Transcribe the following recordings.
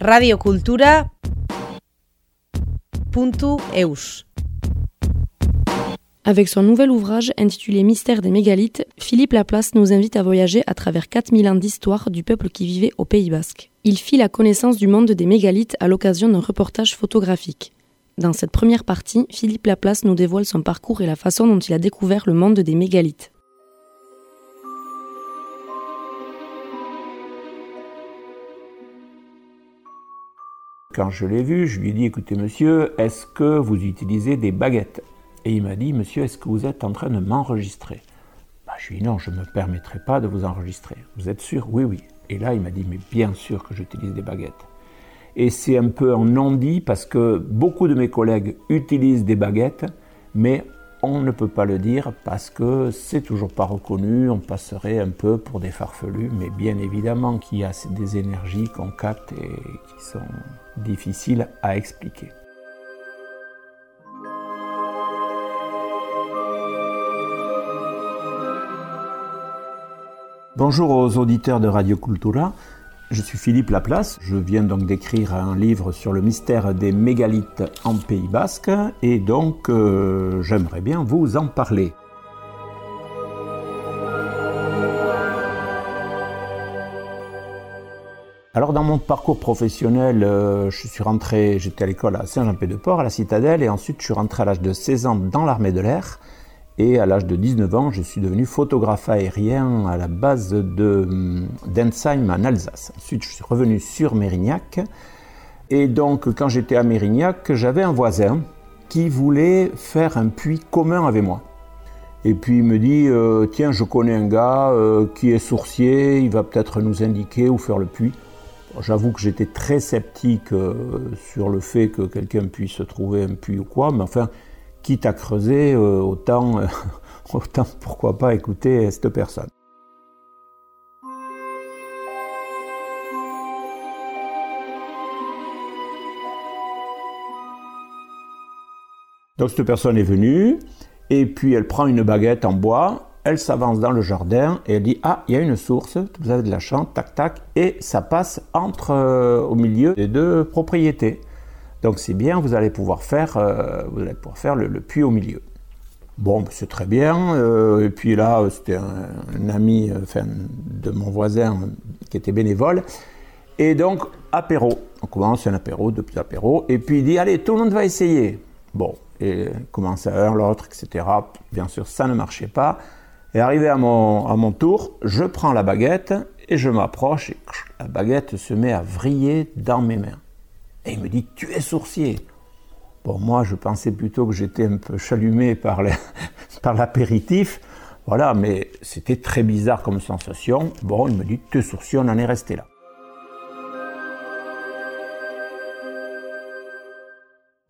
radiocultura.eus Avec son nouvel ouvrage intitulé Mystère des mégalithes, Philippe Laplace nous invite à voyager à travers 4000 ans d'histoire du peuple qui vivait au Pays basque. Il fit la connaissance du monde des mégalithes à l'occasion d'un reportage photographique. Dans cette première partie, Philippe Laplace nous dévoile son parcours et la façon dont il a découvert le monde des mégalithes. Quand je l'ai vu, je lui ai dit écoutez monsieur, est-ce que vous utilisez des baguettes? Et il m'a dit monsieur, est-ce que vous êtes en train de m'enregistrer? Bah, Je lui ai dit non, je ne me permettrai pas de vous enregistrer. Vous êtes sûr? Oui, oui. Et là, il m'a dit mais bien sûr que j'utilise des baguettes. Et c'est un peu un non-dit parce que beaucoup de mes collègues utilisent des baguettes, mais on ne peut pas le dire parce que c'est toujours pas reconnu, on passerait un peu pour des farfelus, mais bien évidemment qu'il y a des énergies qu'on capte et qui sont difficiles à expliquer. Bonjour aux auditeurs de Radio Cultura. Je suis Philippe Laplace, je viens donc d'écrire un livre sur le mystère des mégalithes en Pays Basque et donc euh, j'aimerais bien vous en parler. Alors dans mon parcours professionnel, euh, je suis rentré, j'étais à l'école à Saint-Jean-Pied-de-Port, à la Citadelle, et ensuite je suis rentré à l'âge de 16 ans dans l'armée de l'air. Et à l'âge de 19 ans, je suis devenu photographe aérien à la base de d'Ensheim en Alsace. Ensuite, je suis revenu sur Mérignac. Et donc, quand j'étais à Mérignac, j'avais un voisin qui voulait faire un puits commun avec moi. Et puis il me dit euh, Tiens, je connais un gars euh, qui est sourcier, il va peut-être nous indiquer où faire le puits. J'avoue que j'étais très sceptique euh, sur le fait que quelqu'un puisse trouver un puits ou quoi, mais enfin, quitte à creuser, euh, autant, euh, autant pourquoi pas écouter cette personne. Donc cette personne est venue, et puis elle prend une baguette en bois, elle s'avance dans le jardin et elle dit Ah, il y a une source, vous avez de la chance, tac tac, et ça passe entre, euh, au milieu des deux propriétés. Donc c'est bien, vous allez pouvoir faire, euh, vous allez pouvoir faire le, puits au milieu. Bon, ben, c'est très bien. Euh, et puis là, c'était un, ami enfin, de mon voisin qui était bénévole. Et donc, apéro. On commence un apéro, deux petits apéros. Et puis il dit, allez, tout le monde va essayer. Bon, et commence à un, l'autre, etc. Bien sûr, ça ne marchait pas. Et arrivé à mon, à mon tour, je prends la baguette et je m'approche et la baguette se met à vriller dans mes mains. Il me dit, tu es sourcier. Bon, moi, je pensais plutôt que j'étais un peu chalumé par l'apéritif. Voilà, mais c'était très bizarre comme sensation. Bon, il me dit, tu es sourcier, on en est resté là.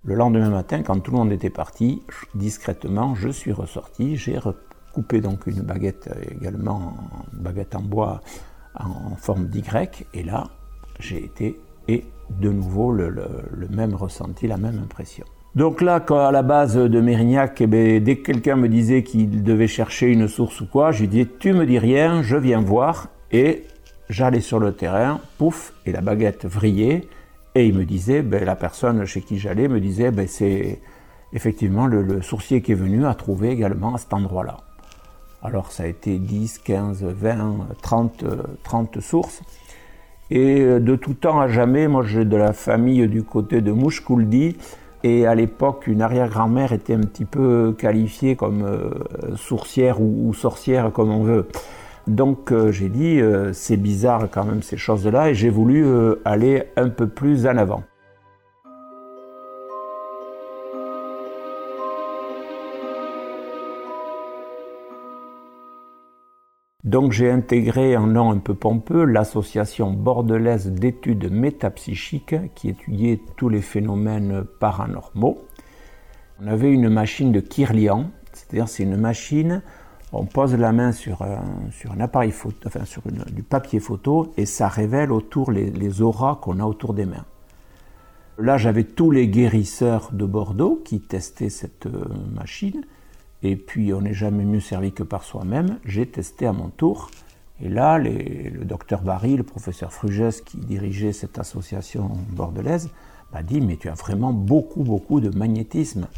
Le lendemain matin, quand tout le monde était parti, discrètement, je suis ressorti. J'ai recoupé donc une baguette également, une baguette en bois en forme d'Y. Et là, j'ai été et de nouveau le, même ressenti, la même impression. Donc là, quand à la base de Mérignac, eh ben, dès que quelqu'un me disait qu'il devait chercher une source ou quoi, je lui disais tu me dis rien, je viens voir et j'allais sur le terrain, pouf, et la baguette vrillait et il me disait, ben, la personne chez qui j'allais me disait ben, c'est effectivement le, sourcier qui est venu a trouvé également à cet endroit-là. Alors ça a été 10, 15, 20, 30, 30 sources. Et euh, de tout temps à jamais, moi j'ai de la famille du côté de Mouchkouldi. Et à l'époque, une arrière-grand-mère était un petit peu qualifiée comme euh, sourcière ou, sorcière, comme on veut. Donc euh, j'ai dit, c'est bizarre quand même ces choses-là, et j'ai voulu aller un peu plus en avant. Donc j'ai intégré un nom un peu pompeux l'association bordelaise d'études métapsychiques qui étudiait tous les phénomènes paranormaux. On avait une machine de Kirlian, c'est-à-dire c'est une machine, on pose la main sur un, appareil photo, enfin sur du papier photo et ça révèle autour les, les auras qu'on a autour des mains. Là j'avais tous les guérisseurs de Bordeaux qui testaient cette euh, machine et puis on n'est jamais mieux servi que par soi-même. J'ai testé à mon tour Et là, le docteur Barry, le professeur Frugès qui dirigeait cette association bordelaise, m'a dit Mais tu as vraiment beaucoup, beaucoup de magnétisme.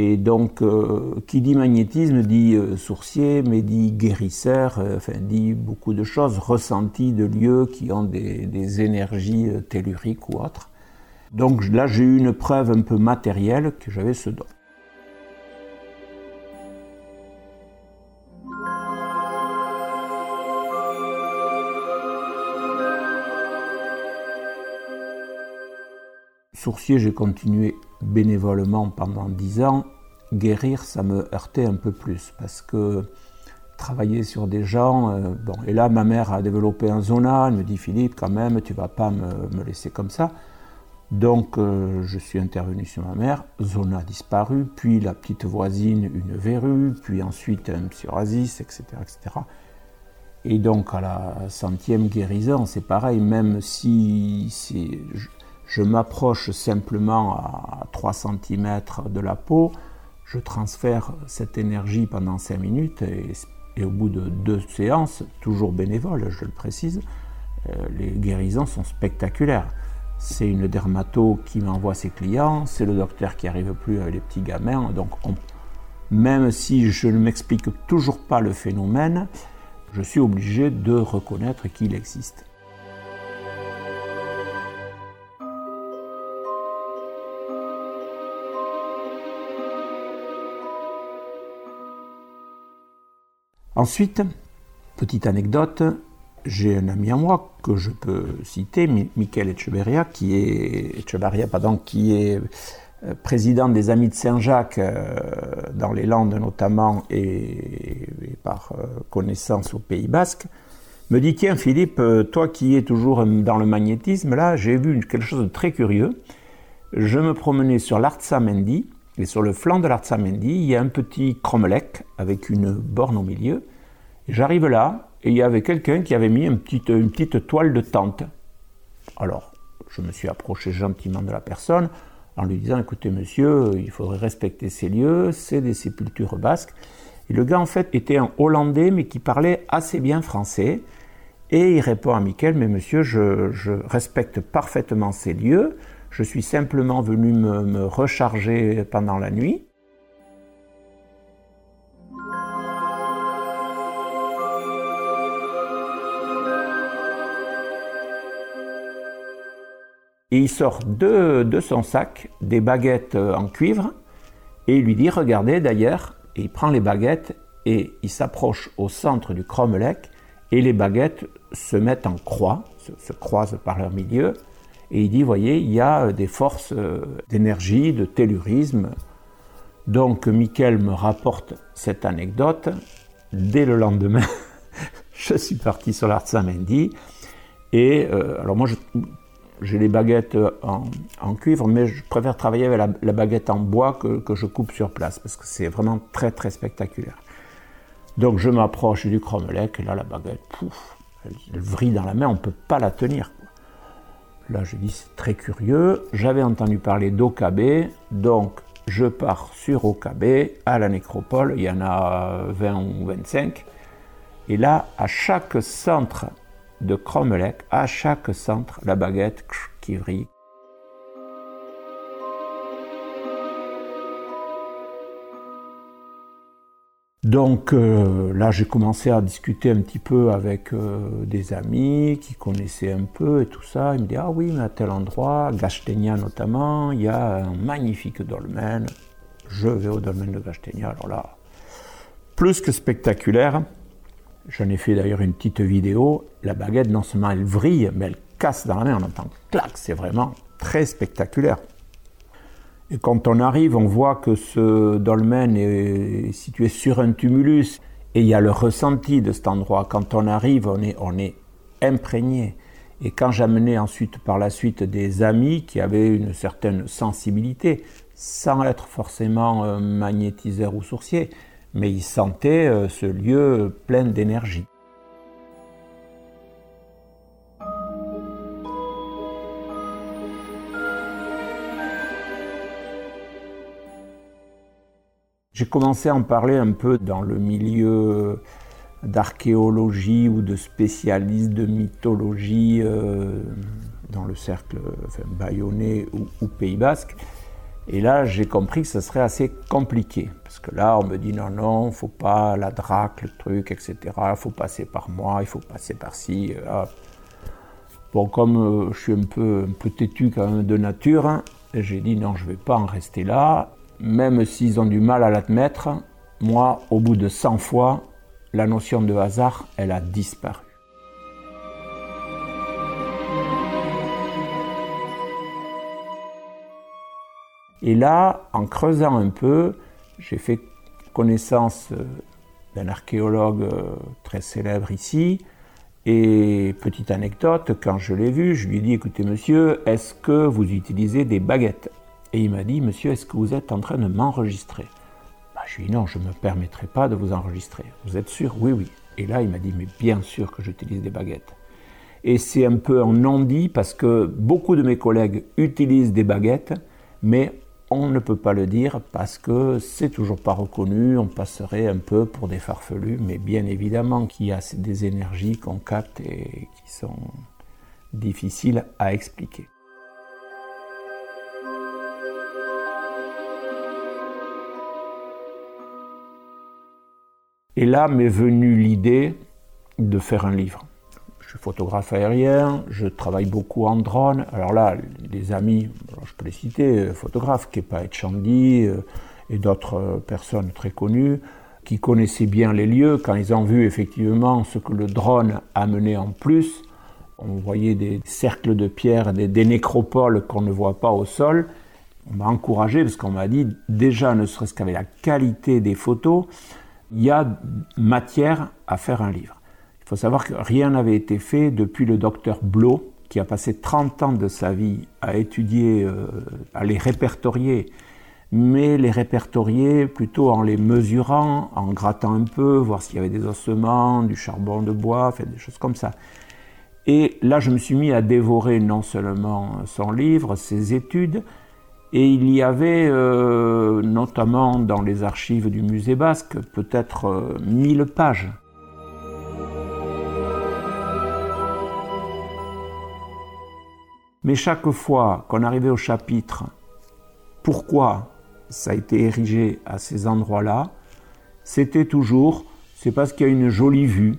Et donc, euh, qui dit magnétisme dit euh, sourcier, mais dit guérisseur, euh, enfin, dit beaucoup de choses, ressenti de lieux qui ont des, des énergies telluriques ou autres. Donc là, j'ai eu une preuve un peu matérielle que j'avais ce don. Sourcier, j'ai continué bénévolement pendant dix ans. Guérir, ça me heurtait un peu plus parce que travailler sur des gens, euh, bon, et là ma mère a développé un zona, elle me dit Philippe, quand même, tu vas pas me, laisser comme ça. Donc euh, je suis intervenu sur ma mère, zona disparu, puis la petite voisine, une verrue, puis ensuite un psoriasis, etc., etc. Et donc à la centième guérison, c'est pareil, même si, je m'approche simplement à 3 cm de la peau, je transfère cette énergie pendant 5 minutes et, au bout de deux séances, toujours bénévoles, je le précise, euh, les guérisons sont spectaculaires. C'est une dermato qui m'envoie ses clients, c'est le docteur qui arrive plus avec les petits gamins. Donc, même si je ne m'explique toujours pas le phénomène, je suis obligé de reconnaître qu'il existe. Ensuite, petite anecdote, j'ai un ami à moi que je peux citer, Michael Echeverria, qui est, qui est euh, président des Amis de Saint-Jacques euh, dans les Landes notamment et, par euh, connaissance au Pays Basque, me dit Tiens, Philippe, toi qui es toujours dans le magnétisme, là, j'ai vu quelque chose de très curieux. Je me promenais sur l'Artsamendi, et sur le flanc de l'Artsamendi, il y a un petit cromlech avec une borne au milieu. J'arrive là, et il y avait quelqu'un qui avait mis une petite, toile de tente. Alors, je me suis approché gentiment de la personne en lui disant Écoutez, monsieur, il faudrait respecter ces lieux, c'est des sépultures basques. Et le gars, en fait, était un Hollandais, mais qui parlait assez bien français. Et il répond à Michael Mais monsieur, je respecte parfaitement ces lieux. Je suis simplement venu me, recharger pendant la nuit. Et il sort de, son sac des baguettes en cuivre et il lui dit Regardez d'ailleurs, et il prend les baguettes et il s'approche au centre du cromlech et les baguettes se mettent en croix, se croisent par leur milieu et il dit, voyez, il y a euh, des forces euh, d'énergie, de tellurisme. Donc Michael me rapporte cette anecdote. Dès le lendemain, je suis parti sur l'Art Saint-Mendy. Et euh, alors moi, j'ai les baguettes en, cuivre, mais je préfère travailler avec la, baguette en bois que, que, je coupe sur place, parce que c'est vraiment très très spectaculaire. Donc je m'approche du cromlech, et là la baguette, pouf, elle, elle vrille dans la main, on ne peut pas la tenir. Là, je dis c'est très curieux. J'avais entendu parler d'Okabe, donc je pars sur Okabe à la nécropole. Il y en a 20 ou 25. Et là, à chaque centre de Cromlech, à chaque centre, la baguette qui vrille. Donc euh, là, j'ai commencé à discuter un petit peu avec euh, des amis qui connaissaient un peu et tout ça. Ils me disent Ah oui, mais à tel endroit, Gastenia notamment, il y a un magnifique dolmen. Je vais au dolmen de Gastenia. Alors là, plus que spectaculaire. J'en ai fait d'ailleurs une petite vidéo. La baguette, non seulement elle vrille, mais elle casse dans la main. On entend clac, c'est vraiment très spectaculaire. Quand on arrive, on voit que ce dolmen est situé sur un tumulus et il y a le ressenti de cet endroit. Quand on arrive, on est, on est imprégné. Et quand j'amenais ensuite par la suite des amis qui avaient une certaine sensibilité, sans être forcément euh, magnétiseur ou sourcier, mais ils sentaient euh, ce lieu plein d'énergie. J'ai commencé à en parler un peu dans le milieu d'archéologie ou de spécialistes de mythologie dans le cercle enfin, bayonnais ou, Pays Basque. Et là, j'ai compris que ce serait assez compliqué. Parce que là, on me dit non, non, faut pas la drac, le truc, etc. Il faut passer par moi, il faut passer par ci. Bon, comme euh, je suis un peu, un peu têtu quand même de nature, hein, j'ai dit non, je ne vais pas en rester là. Même s'ils ont du mal à l'admettre, moi, au bout de 100 fois, la notion de hasard, elle a disparu. Et là, en creusant un peu, j'ai fait connaissance euh, d'un archéologue euh, très célèbre ici. Et petite anecdote, quand je l'ai vu, je lui ai dit écoutez, monsieur, est-ce que vous utilisez des baguettes? Et il m'a dit monsieur, est-ce que vous êtes en train de m'enregistrer? Bah, Je lui ai dit non, je ne me permettrai pas de vous enregistrer. Vous êtes sûr? Oui, oui. Et là, il m'a dit mais bien sûr que j'utilise des baguettes. Et c'est un peu un non-dit parce que beaucoup de mes collègues utilisent des baguettes, mais on ne peut pas le dire parce que c'est toujours pas reconnu, on passerait un peu pour des farfelus, mais bien évidemment qu'il y a des énergies qu'on capte et qui sont difficiles à expliquer. Et là m'est venue l'idée de faire un livre je suis photographe aérien, je travaille beaucoup en drone. Alors là, les amis, je peux les citer, euh, photographes, Kepa Etchandi euh, et d'autres euh, personnes très connues, qui connaissaient bien les lieux, quand ils ont vu effectivement ce que le drone amenait en plus, on voyait des cercles de pierre, des, des nécropoles qu'on ne voit pas au sol. On m'a encouragé parce qu'on m'a dit déjà, ne serait-ce qu'avec la qualité des photos, il y a matière à faire un livre. Il faut savoir que rien n'avait été fait depuis le docteur Blot, qui a passé 30 ans de sa vie à étudier, euh, à les répertorier, mais les répertorier plutôt en les mesurant, en grattant un peu, voir s'il y avait des ossements, du charbon de bois, des choses comme ça. Et là, je me suis mis à dévorer non seulement son livre, ses études, et il y avait euh, notamment dans les archives du musée basque peut-être 1000 euh, pages Mais chaque fois qu'on arrivait au chapitre, pourquoi ça a été érigé à ces endroits-là, c'était toujours, c'est parce qu'il y a une jolie vue,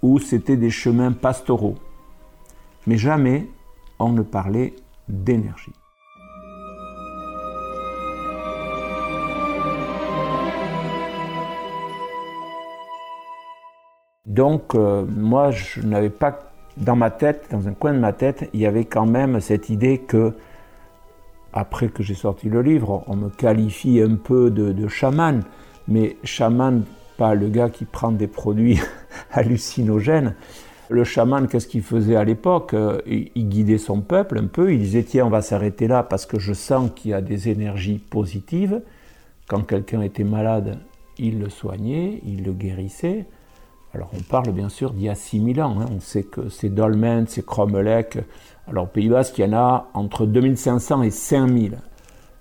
ou c'était des chemins pastoraux. Mais jamais on ne parlait d'énergie. Donc, euh, moi, je n'avais pas dans ma tête, dans un coin de ma tête, il y avait quand même cette idée que, après que j'ai sorti le livre, on me qualifie un peu de, chaman, mais chaman, pas le gars qui prend des produits hallucinogènes. Le chaman, qu'est-ce qu'il faisait à l'époque? Il guidait son peuple un peu, il disait tiens, on va s'arrêter là parce que je sens qu'il y a des énergies positives. Quand quelqu'un était malade, il le soignait, il le guérissait. Alors on parle bien sûr d'il y a 6000 ans, hein. on sait que c'est Dolmen, c'est Cromelec, alors au Pays Basque il y en a entre 2500 et 5000.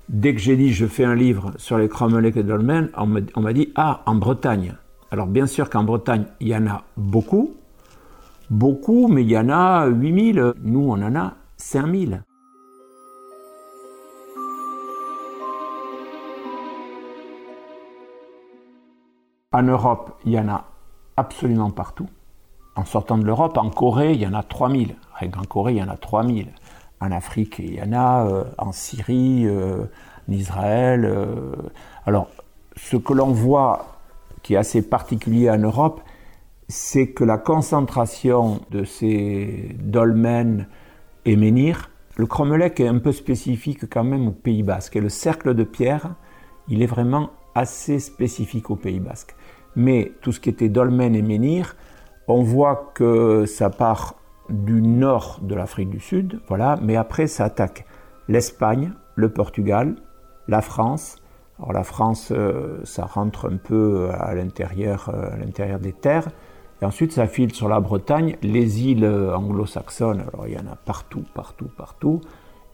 Dès que j'ai dit je fais un livre sur les Cromelec et Dolmen, on m'a dit ah en Bretagne. Alors bien sûr qu'en Bretagne il y en a beaucoup, beaucoup, mais il y en a 8000, nous on en a 5000. En Europe, il y en a absolument partout. En sortant de l'Europe, en Corée, il y en a 3000. En Corée, il y en a 3000. En Afrique, il y en a, euh, en Syrie, euh, en Israël. Euh. Alors, ce que l'on voit qui est assez particulier en Europe, c'est que la concentration de ces dolmens et menhirs, le Cromelec est un peu spécifique quand même au Pays Basque. Et le cercle de pierre, il est vraiment assez spécifique au Pays Basque. Mais tout ce qui était dolmen et menhir, on voit que ça part du nord de l'Afrique du Sud, voilà, mais après ça attaque l'Espagne, le Portugal, la France. Alors la France, euh, ça rentre un peu à l'intérieur, euh, à l'intérieur des terres. Et ensuite, ça file sur la Bretagne, les îles anglo-saxonnes. Alors il y en a partout, partout, partout.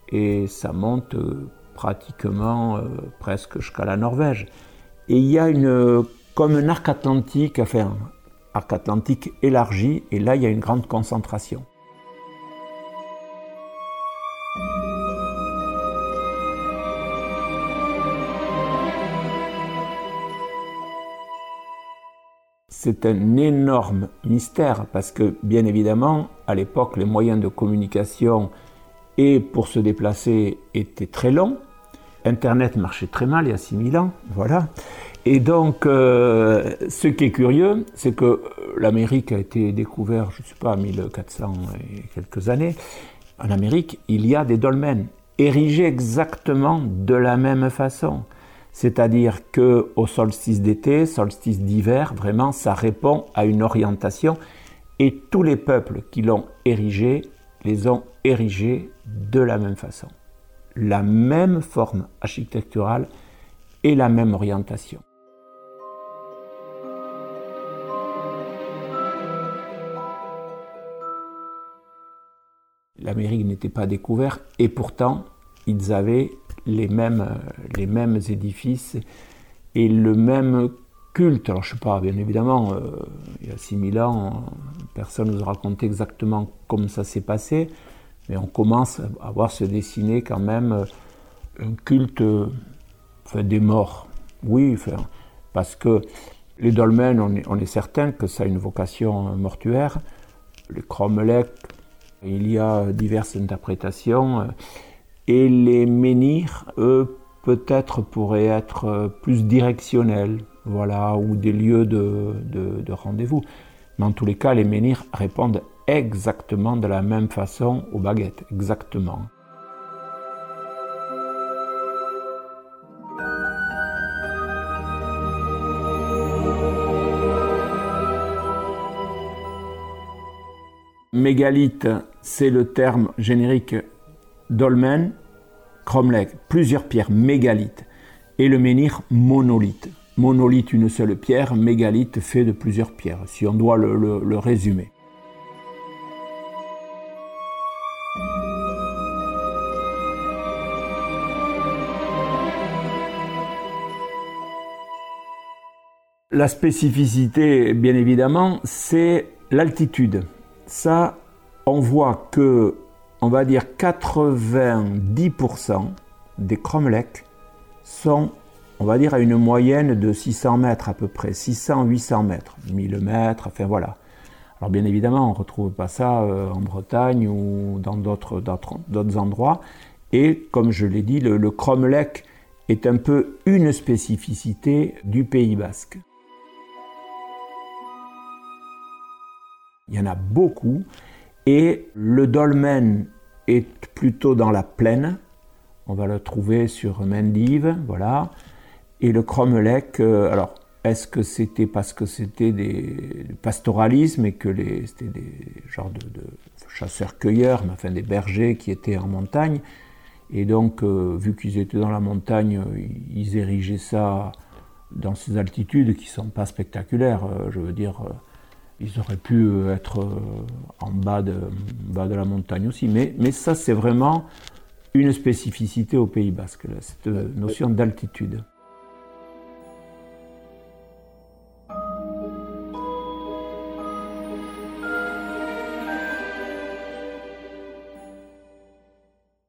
Et ça monte euh, pratiquement presque jusqu'à la Norvège. Et il y a une comme un arc atlantique, enfin, arc atlantique élargi, et là il y a une grande concentration. c'est un énorme mystère parce que, bien évidemment, à l'époque, les moyens de communication et pour se déplacer étaient très longs. Internet marchait très mal il y a 6000 ans, voilà. Et donc, euh, ce qui est curieux, c'est que l'Amérique a été découverte, je ne sais pas, 1400 et quelques années. En Amérique, il y a des dolmens érigés exactement de la même façon. C'est-à-dire que au solstice d'été, solstice d'hiver, vraiment, ça répond à une orientation. Et tous les peuples qui l'ont érigé, les ont érigés de la même façon. La même forme architecturale et la même orientation. L'Amérique n'était pas découverte et pourtant ils avaient les mêmes, les mêmes édifices et le même culte. Alors je sais pas, bien évidemment, euh, il y a 6000 ans, personne ne nous a raconté exactement comment ça s'est passé, mais on commence à voir se dessiner quand même euh, un culte des morts. Oui, parce que les dolmens, on est, on est, certain que ça a une vocation mortuaire. Les cromlechs, il y a diverses interprétations. Et les menhirs, eux, peut-être pourraient être euh, plus directionnels, voilà, ou des lieux de, de, rendez-vous. Mais en tous les cas, les menhirs répondent exactement de la même façon aux baguettes, exactement. Mégalith, c'est le terme générique dolmen, cromlech, plusieurs pierres mégalithes, et le menhir monolithe. Monolithe, une seule pierre, mégalithe fait de plusieurs pierres, si on doit le, résumer. La spécificité, bien évidemment, c'est l'altitude. On voit que on va dire 90% des cromlechs sont, on va dire, à une moyenne de 600 mètres à peu près, 600-800 mètres, 1000 mètres, enfin voilà. Alors bien évidemment, on ne retrouve pas ça euh, en Bretagne ou dans d'autres endroits. Et comme je l'ai dit, le, le cromlech est un peu une spécificité du Pays basque. Il y en a beaucoup. Et le dolmen est plutôt dans la plaine. On va le trouver sur Mendive, voilà. Et le cromlech, euh, alors, est-ce que c'était parce que c'était des pastoralisme et que c'était des genres de, chasseurs-cueilleurs, mais enfin des bergers qui étaient en montagne? Et donc, euh, vu qu'ils étaient dans la montagne, ils érigeaient ça dans ces altitudes qui sont pas spectaculaires. Euh, je veux dire, ils auraient pu euh, être euh, en bas de, bas de la montagne aussi. Mais, mais ça, c'est vraiment une spécificité au Pays Basque, cette euh, notion d'altitude.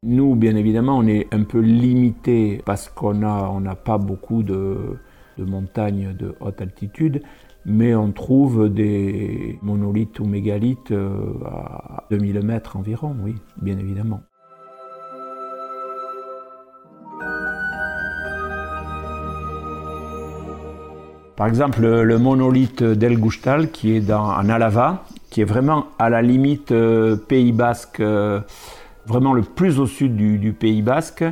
Nous, bien évidemment, on est un peu limité parce qu'on n'a on pas beaucoup de, de montagnes de haute altitude, mais on trouve des monolithes ou mégalithes euh, à 2000 mètres environ, oui, bien évidemment. Par exemple, le, monolithe d'El Gustal, qui est dans, en Alava, qui est vraiment à la limite euh, Pays Basque, euh, vraiment le plus au sud du, Pays Basque,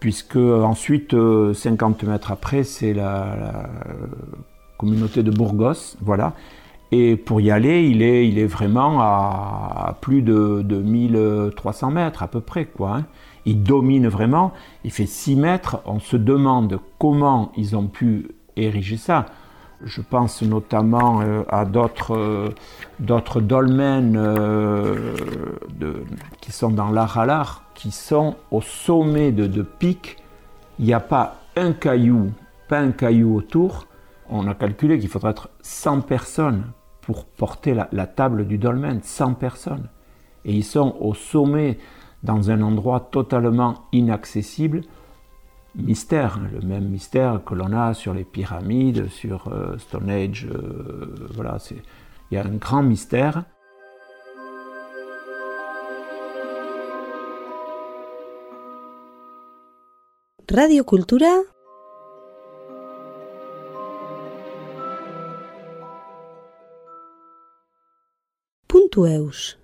puisque ensuite, 50 mètres après, c'est la communauté de Burgos, voilà. Et pour y aller, il est, il est vraiment à plus de, de 1300 mètres à peu près, quoi. Hein. Il domine vraiment, il fait 6 mètres. On se demande comment ils ont pu ériger ça. Je pense notamment euh, à d'autres euh, dolmens euh, qui sont dans l'Aralar, qui sont au sommet de, de pics. Il n'y a pas un caillou, pas un caillou autour on a calculé qu'il faudrait être 100 personnes pour porter la, table du dolmen, 100 personnes. Et ils sont au sommet, dans un endroit totalement inaccessible, mystère, hein, le même mystère que l'on a sur les pyramides, sur euh, Stonehenge, euh, voilà, il y a un grand mystère. Radio Cultura tu.